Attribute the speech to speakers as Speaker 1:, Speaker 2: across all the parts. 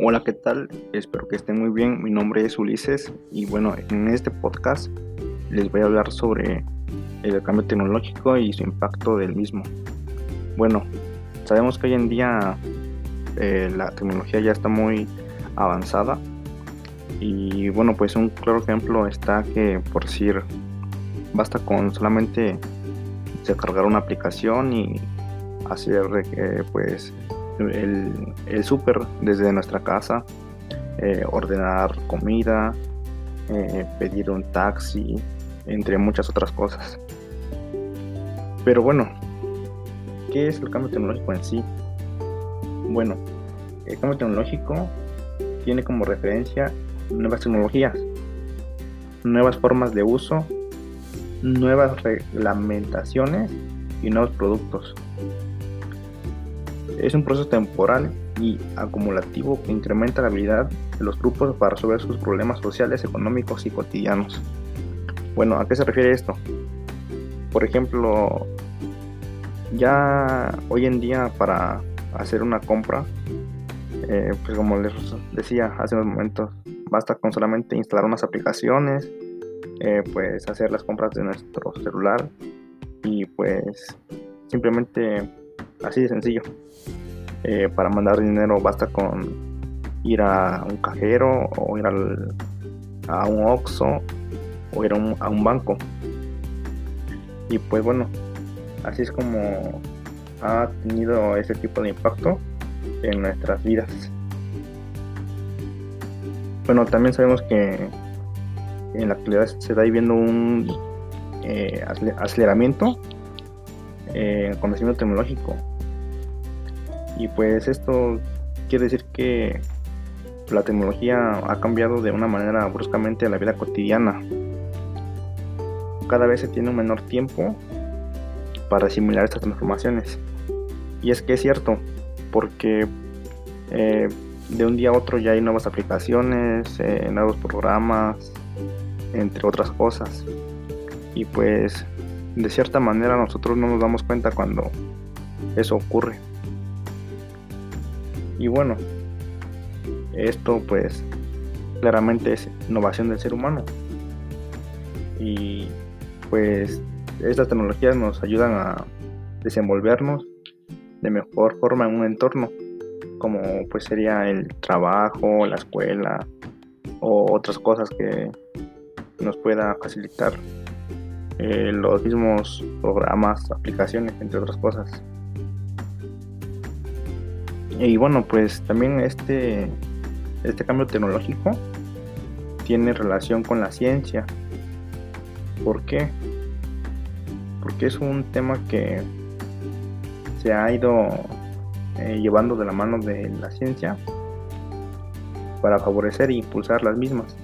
Speaker 1: Hola, ¿qué tal? Espero que estén muy bien. Mi nombre es Ulises y bueno, en este podcast les voy a hablar sobre el cambio tecnológico y su impacto del mismo. Bueno, sabemos que hoy en día eh, la tecnología ya está muy avanzada y bueno, pues un claro ejemplo está que por decir, basta con solamente descargar una aplicación y hacer eh, pues el, el súper desde nuestra casa, eh, ordenar comida, eh, pedir un taxi, entre muchas otras cosas. Pero bueno, ¿qué es el cambio tecnológico en sí? Bueno, el cambio tecnológico tiene como referencia nuevas tecnologías, nuevas formas de uso, nuevas reglamentaciones y nuevos productos. Es un proceso temporal y acumulativo que incrementa la habilidad de los grupos para resolver sus problemas sociales, económicos y cotidianos. Bueno, ¿a qué se refiere esto? Por ejemplo, ya hoy en día para hacer una compra, eh, pues como les decía hace unos momentos, basta con solamente instalar unas aplicaciones, eh, pues hacer las compras de nuestro celular y pues simplemente así de sencillo. Eh, para mandar dinero basta con ir a un cajero o ir a un OXO o ir a un, banco. Y pues bueno, así es como ha tenido ese tipo de impacto en nuestras vidas. Bueno, también sabemos que en la actualidad se está viviendo un eh, aceleramiento el conocimiento tecnológico y pues esto quiere decir que la tecnología ha cambiado de una manera bruscamente la vida cotidiana. Cada vez se tiene un menor tiempo para asimilar estas transformaciones. Y es que es cierto, porque eh, de un día a otro ya hay nuevas aplicaciones, eh, nuevos programas, entre otras cosas. Y pues de cierta manera nosotros no nos damos cuenta cuando eso ocurre. Y bueno, esto pues claramente es innovación del ser humano. Y pues estas tecnologías nos ayudan a desenvolvernos de mejor forma en un entorno, como pues sería el trabajo, la escuela o otras cosas que nos pueda facilitar eh, los mismos programas, aplicaciones, entre otras cosas. Y bueno, pues también este, este cambio tecnológico tiene relación con la ciencia. ¿Por qué? Porque es un tema que se ha ido eh, llevando de la mano de la ciencia para favorecer e impulsar las mismas.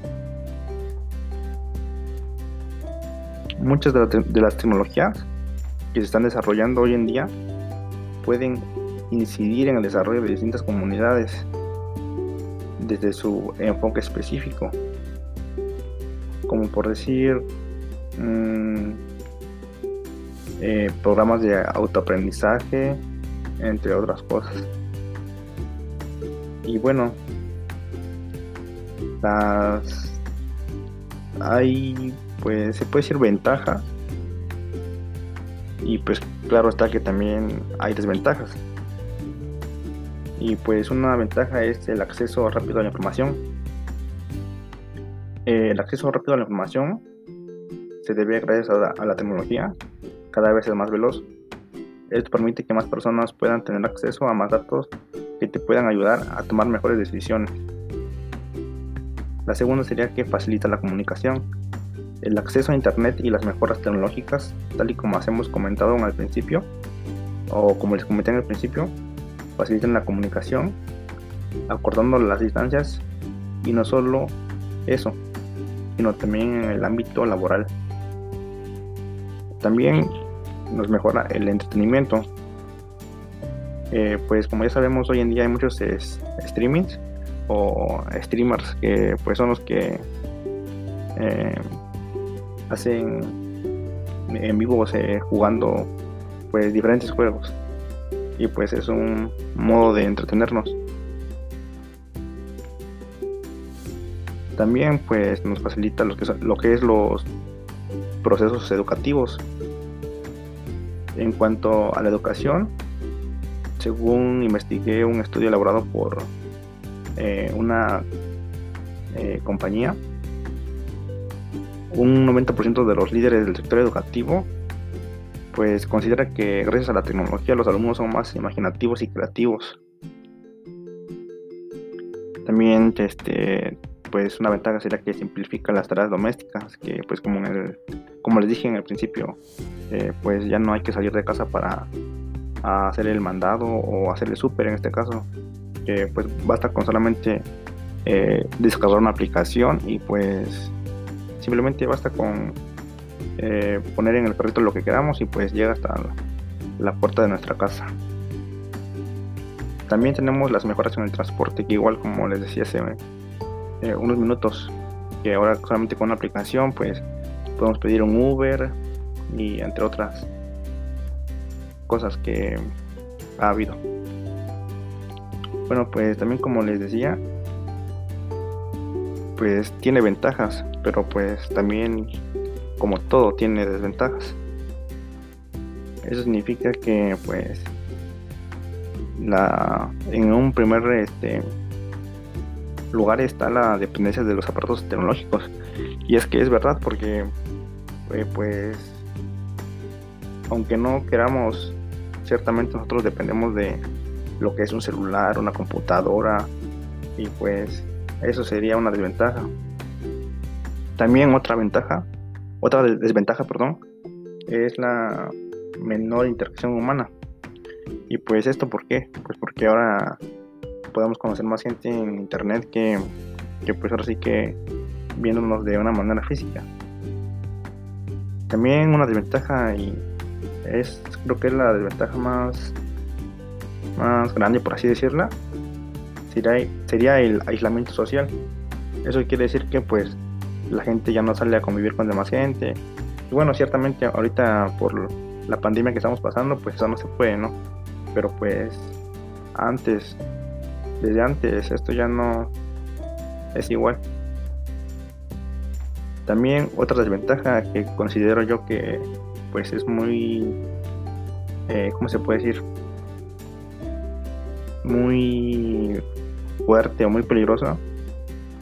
Speaker 1: Muchas de las tecnologías que se están desarrollando hoy en día pueden incidir en el desarrollo de distintas comunidades desde su enfoque específico, como por decir mm, eh, programas de autoaprendizaje, entre otras cosas. Y bueno, las hay pues se puede decir ventaja y pues claro está que también hay desventajas y pues una ventaja es el acceso rápido a la información. El acceso rápido a la información se debe gracias a la, tecnología, cada vez es más veloz. Esto permite que más personas puedan tener acceso a más datos que te puedan ayudar a tomar mejores decisiones. La segunda sería que facilita la comunicación. El acceso a Internet y las mejoras tecnológicas, tal y como hemos comentado al principio, o como les comenté en el principio, facilitan la comunicación, acordando las distancias y no solo eso, sino también en el ámbito laboral. También nos mejora el entretenimiento. Eh, pues como ya sabemos hoy en día hay muchos streamings o streamers que pues son los que eh, hacen en vivo jugando pues diferentes juegos y pues es un modo de entretenernos. También pues nos facilita lo que, lo que es los procesos educativos. En cuanto a la educación, según investigué un estudio elaborado por eh, una eh, compañía, un 90% de los líderes del sector educativo pues considera que gracias a la tecnología los alumnos son más imaginativos y creativos. También este pues una ventaja sería que simplifica las tareas domésticas, que pues como, como les dije en el principio, eh, pues ya no hay que salir de casa para hacer el mandado o hacer el súper en este caso, pues basta con solamente eh, descargar una aplicación y pues simplemente basta con eh, poner en el carrito lo que queramos y pues llega hasta la puerta de nuestra casa. También tenemos las mejoras en el transporte, que igual como les decía hace eh, unos minutos, que ahora solamente con una aplicación pues podemos pedir un Uber y entre otras cosas que ha habido. Bueno, pues también como les decía, pues tiene ventajas, pero pues también como todo tiene desventajas. Eso significa que pues la en un primer este lugar está la dependencia de los aparatos tecnológicos. Y es que es verdad porque, eh, pues, aunque no queramos, ciertamente nosotros dependemos de lo que es un celular, una computadora, y pues eso sería una desventaja. También otra ventaja, otra desventaja, perdón, es la menor interacción humana. Y pues esto, ¿por qué? Pues porque ahora podemos conocer más gente en internet que, que pues ahora sí que viéndonos de una manera física. También una desventaja y es creo que es la desventaja más más grande por así decirla sería, el aislamiento social. Eso quiere decir que pues la gente ya no sale a convivir con demás gente. Y bueno, ciertamente ahorita por la pandemia que estamos pasando, pues eso no se puede, ¿no? Pero pues antes desde antes, esto ya no es igual. También otra desventaja que considero yo que pues es muy, eh, ¿cómo se puede decir? Muy fuerte o muy peligrosa,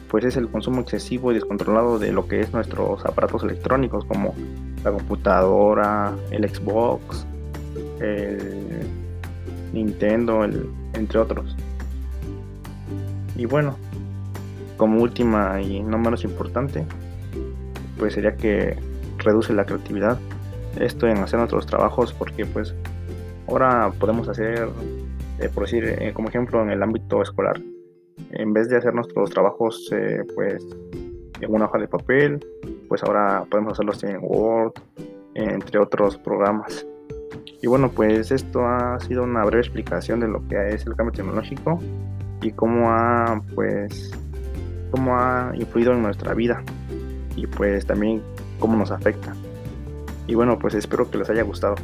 Speaker 1: pues es el consumo excesivo y descontrolado de lo que es nuestros aparatos electrónicos como la computadora, el Xbox, el Nintendo, entre otros. Y bueno, como última y no menos importante, pues sería que reduce la creatividad. Esto en hacer nuestros trabajos porque pues ahora podemos hacer, eh, por decir, eh, como ejemplo en el ámbito escolar, en vez de hacer nuestros trabajos eh, pues en una hoja de papel, pues ahora podemos hacerlos en Word, entre otros programas. Y bueno, pues esto ha sido una breve explicación de lo que es el cambio tecnológico y cómo ha pues cómo ha influido en nuestra vida y pues también cómo nos afecta. Y bueno, pues espero que les haya gustado.